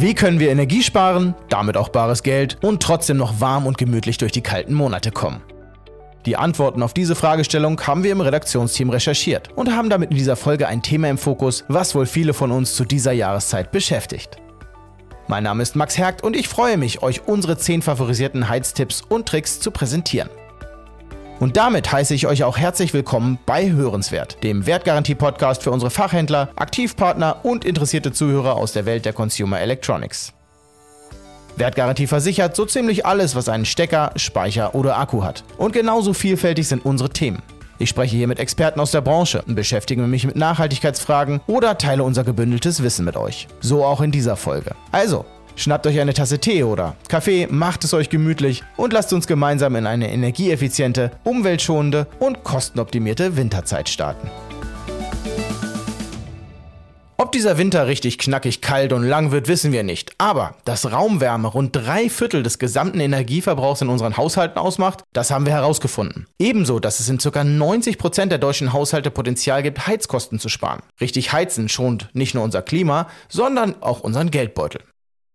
Wie können wir Energie sparen, damit auch bares Geld und trotzdem noch warm und gemütlich durch die kalten Monate kommen? Die Antworten auf diese Fragestellung haben wir im Redaktionsteam recherchiert und haben damit in dieser Folge ein Thema im Fokus, was wohl viele von uns zu dieser Jahreszeit beschäftigt. Mein Name ist Max Hergt und ich freue mich, euch unsere 10 favorisierten Heiztipps und Tricks zu präsentieren. Und damit heiße ich euch auch herzlich willkommen bei Hörenswert, dem Wertgarantie-Podcast für unsere Fachhändler, Aktivpartner und interessierte Zuhörer aus der Welt der Consumer Electronics. Wertgarantie versichert so ziemlich alles, was einen Stecker, Speicher oder Akku hat. Und genauso vielfältig sind unsere Themen. Ich spreche hier mit Experten aus der Branche, beschäftige mich mit Nachhaltigkeitsfragen oder teile unser gebündeltes Wissen mit euch. So auch in dieser Folge. Also, schnappt euch eine Tasse Tee oder Kaffee, macht es euch gemütlich und lasst uns gemeinsam in eine energieeffiziente, umweltschonende und kostenoptimierte Winterzeit starten. Ob dieser Winter richtig knackig kalt und lang wird, wissen wir nicht. Aber dass Raumwärme rund drei Viertel des gesamten Energieverbrauchs in unseren Haushalten ausmacht, das haben wir herausgefunden. Ebenso, dass es in ca. 90 Prozent der deutschen Haushalte Potenzial gibt, Heizkosten zu sparen. Richtig heizen schont nicht nur unser Klima, sondern auch unseren Geldbeutel.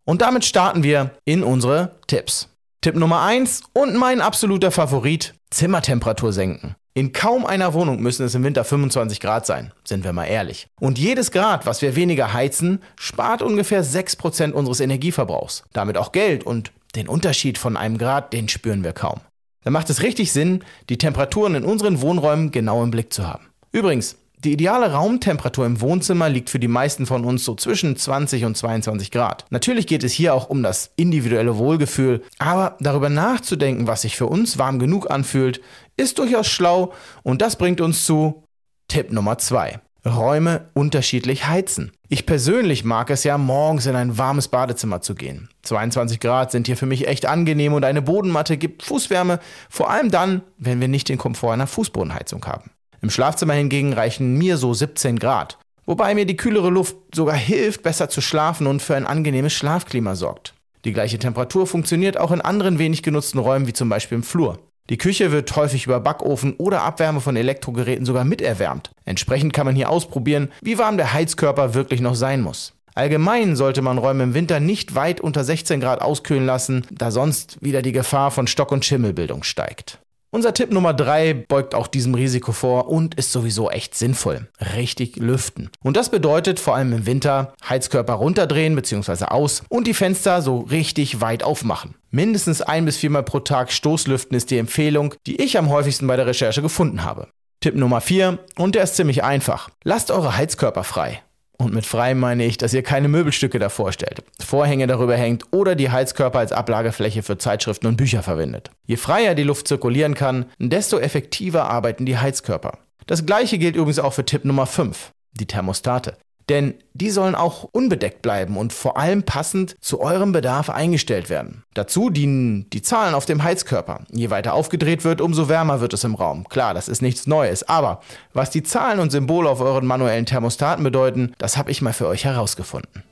Und damit starten wir in unsere Tipps. Tipp Nummer 1 und mein absoluter Favorit, Zimmertemperatur senken. In kaum einer Wohnung müssen es im Winter 25 Grad sein, sind wir mal ehrlich. Und jedes Grad, was wir weniger heizen, spart ungefähr 6% unseres Energieverbrauchs. Damit auch Geld und den Unterschied von einem Grad, den spüren wir kaum. Da macht es richtig Sinn, die Temperaturen in unseren Wohnräumen genau im Blick zu haben. Übrigens, die ideale Raumtemperatur im Wohnzimmer liegt für die meisten von uns so zwischen 20 und 22 Grad. Natürlich geht es hier auch um das individuelle Wohlgefühl, aber darüber nachzudenken, was sich für uns warm genug anfühlt, ist durchaus schlau und das bringt uns zu Tipp Nummer 2. Räume unterschiedlich heizen. Ich persönlich mag es ja, morgens in ein warmes Badezimmer zu gehen. 22 Grad sind hier für mich echt angenehm und eine Bodenmatte gibt Fußwärme, vor allem dann, wenn wir nicht den Komfort einer Fußbodenheizung haben. Im Schlafzimmer hingegen reichen mir so 17 Grad, wobei mir die kühlere Luft sogar hilft, besser zu schlafen und für ein angenehmes Schlafklima sorgt. Die gleiche Temperatur funktioniert auch in anderen wenig genutzten Räumen wie zum Beispiel im Flur. Die Küche wird häufig über Backofen oder Abwärme von Elektrogeräten sogar miterwärmt. Entsprechend kann man hier ausprobieren, wie warm der Heizkörper wirklich noch sein muss. Allgemein sollte man Räume im Winter nicht weit unter 16 Grad auskühlen lassen, da sonst wieder die Gefahr von Stock- und Schimmelbildung steigt. Unser Tipp Nummer 3 beugt auch diesem Risiko vor und ist sowieso echt sinnvoll. Richtig lüften. Und das bedeutet vor allem im Winter Heizkörper runterdrehen bzw. aus und die Fenster so richtig weit aufmachen. Mindestens ein bis viermal pro Tag Stoßlüften ist die Empfehlung, die ich am häufigsten bei der Recherche gefunden habe. Tipp Nummer 4 und der ist ziemlich einfach. Lasst eure Heizkörper frei. Und mit frei meine ich, dass ihr keine Möbelstücke davor stellt, Vorhänge darüber hängt oder die Heizkörper als Ablagefläche für Zeitschriften und Bücher verwendet. Je freier die Luft zirkulieren kann, desto effektiver arbeiten die Heizkörper. Das gleiche gilt übrigens auch für Tipp Nummer 5, die Thermostate. Denn die sollen auch unbedeckt bleiben und vor allem passend zu eurem Bedarf eingestellt werden. Dazu dienen die Zahlen auf dem Heizkörper. Je weiter aufgedreht wird, umso wärmer wird es im Raum. Klar, das ist nichts Neues, aber was die Zahlen und Symbole auf euren manuellen Thermostaten bedeuten, das habe ich mal für euch herausgefunden.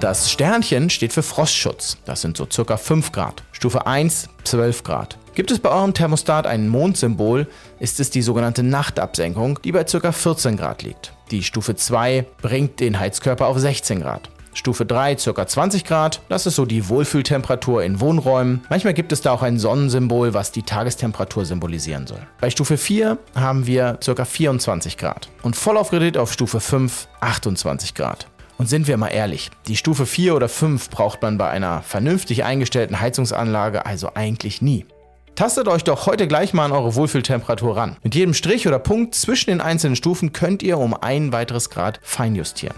Das Sternchen steht für Frostschutz. Das sind so circa 5 Grad. Stufe 1, 12 Grad. Gibt es bei eurem Thermostat ein Mondsymbol, ist es die sogenannte Nachtabsenkung, die bei ca. 14 Grad liegt. Die Stufe 2 bringt den Heizkörper auf 16 Grad. Stufe 3 ca. 20 Grad, das ist so die Wohlfühltemperatur in Wohnräumen. Manchmal gibt es da auch ein Sonnensymbol, was die Tagestemperatur symbolisieren soll. Bei Stufe 4 haben wir ca. 24 Grad und voll aufgedreht auf Stufe 5 28 Grad. Und sind wir mal ehrlich, die Stufe 4 oder 5 braucht man bei einer vernünftig eingestellten Heizungsanlage also eigentlich nie. Tastet euch doch heute gleich mal an eure Wohlfühltemperatur ran. Mit jedem Strich oder Punkt zwischen den einzelnen Stufen könnt ihr um ein weiteres Grad feinjustieren.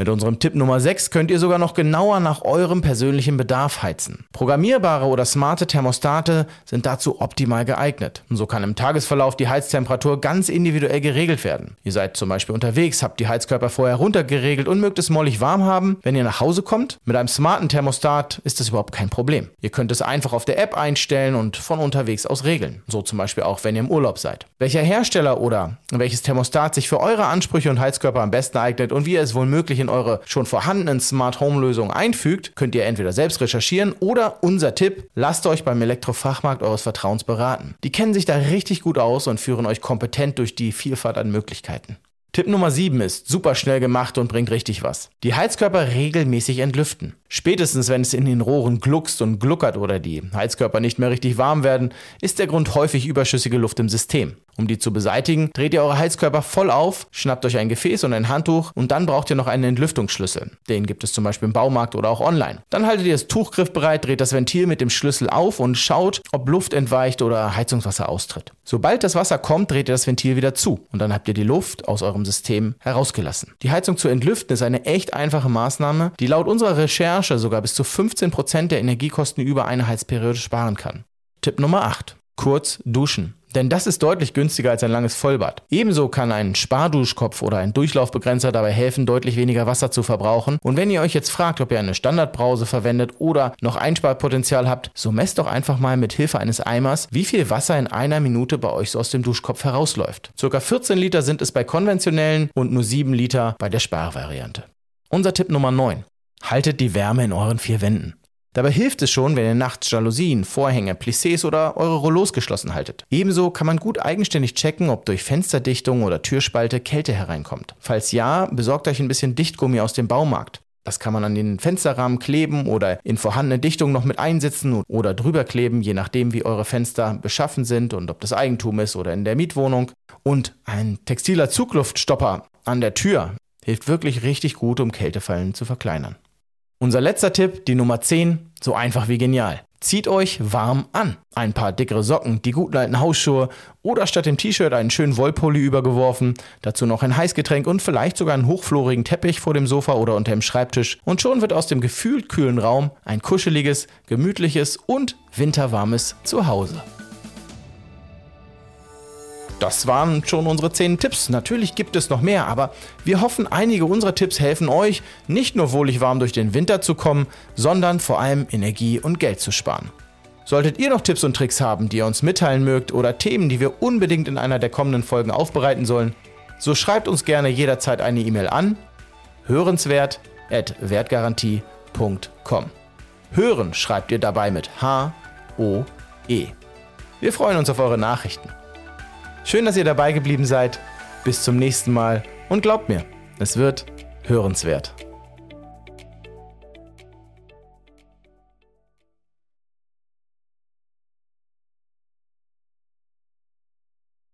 Mit unserem Tipp Nummer 6 könnt ihr sogar noch genauer nach eurem persönlichen Bedarf heizen. Programmierbare oder smarte Thermostate sind dazu optimal geeignet. So kann im Tagesverlauf die Heiztemperatur ganz individuell geregelt werden. Ihr seid zum Beispiel unterwegs, habt die Heizkörper vorher runtergeregelt und mögt es mollig warm haben. Wenn ihr nach Hause kommt, mit einem smarten Thermostat ist das überhaupt kein Problem. Ihr könnt es einfach auf der App einstellen und von unterwegs aus regeln. So zum Beispiel auch, wenn ihr im Urlaub seid. Welcher Hersteller oder welches Thermostat sich für eure Ansprüche und Heizkörper am besten eignet und wie ihr es wohl möglich in eure schon vorhandenen Smart Home Lösungen einfügt, könnt ihr entweder selbst recherchieren oder unser Tipp, lasst euch beim Elektrofachmarkt eures Vertrauens beraten. Die kennen sich da richtig gut aus und führen euch kompetent durch die Vielfalt an Möglichkeiten. Tipp Nummer 7 ist super schnell gemacht und bringt richtig was. Die Heizkörper regelmäßig entlüften. Spätestens wenn es in den Rohren gluckst und gluckert oder die Heizkörper nicht mehr richtig warm werden, ist der Grund häufig überschüssige Luft im System. Um die zu beseitigen, dreht ihr eure Heizkörper voll auf, schnappt euch ein Gefäß und ein Handtuch und dann braucht ihr noch einen Entlüftungsschlüssel. Den gibt es zum Beispiel im Baumarkt oder auch online. Dann haltet ihr das Tuch griffbereit, dreht das Ventil mit dem Schlüssel auf und schaut, ob Luft entweicht oder Heizungswasser austritt. Sobald das Wasser kommt, dreht ihr das Ventil wieder zu und dann habt ihr die Luft aus eurem System herausgelassen. Die Heizung zu entlüften ist eine echt einfache Maßnahme, die laut unserer Recherche sogar bis zu 15% der Energiekosten über eine Heizperiode sparen kann. Tipp Nummer 8. Kurz duschen. Denn das ist deutlich günstiger als ein langes Vollbad. Ebenso kann ein Sparduschkopf oder ein Durchlaufbegrenzer dabei helfen, deutlich weniger Wasser zu verbrauchen. Und wenn ihr euch jetzt fragt, ob ihr eine Standardbrause verwendet oder noch Einsparpotenzial habt, so messt doch einfach mal mit Hilfe eines Eimers, wie viel Wasser in einer Minute bei euch so aus dem Duschkopf herausläuft. Circa 14 Liter sind es bei konventionellen und nur 7 Liter bei der Sparvariante. Unser Tipp Nummer 9. Haltet die Wärme in euren vier Wänden. Dabei hilft es schon, wenn ihr nachts Jalousien, Vorhänge, Plissés oder eure Rollos geschlossen haltet. Ebenso kann man gut eigenständig checken, ob durch Fensterdichtung oder Türspalte Kälte hereinkommt. Falls ja, besorgt euch ein bisschen Dichtgummi aus dem Baumarkt. Das kann man an den Fensterrahmen kleben oder in vorhandene Dichtung noch mit einsetzen oder drüber kleben, je nachdem wie eure Fenster beschaffen sind und ob das Eigentum ist oder in der Mietwohnung. Und ein textiler Zugluftstopper an der Tür hilft wirklich richtig gut, um Kältefallen zu verkleinern. Unser letzter Tipp, die Nummer 10, so einfach wie genial. Zieht euch warm an. Ein paar dickere Socken, die guten alten Hausschuhe oder statt dem T-Shirt einen schönen Wollpulli übergeworfen, dazu noch ein Heißgetränk und vielleicht sogar einen hochflorigen Teppich vor dem Sofa oder unter dem Schreibtisch und schon wird aus dem gefühlt kühlen Raum ein kuscheliges, gemütliches und winterwarmes Zuhause. Das waren schon unsere 10 Tipps. Natürlich gibt es noch mehr, aber wir hoffen, einige unserer Tipps helfen euch, nicht nur wohlig warm durch den Winter zu kommen, sondern vor allem Energie und Geld zu sparen. Solltet ihr noch Tipps und Tricks haben, die ihr uns mitteilen mögt oder Themen, die wir unbedingt in einer der kommenden Folgen aufbereiten sollen, so schreibt uns gerne jederzeit eine E-Mail an hörenswert@wertgarantie.com. Hören schreibt ihr dabei mit H O E. Wir freuen uns auf eure Nachrichten. Schön, dass ihr dabei geblieben seid. Bis zum nächsten Mal und glaubt mir, es wird hörenswert.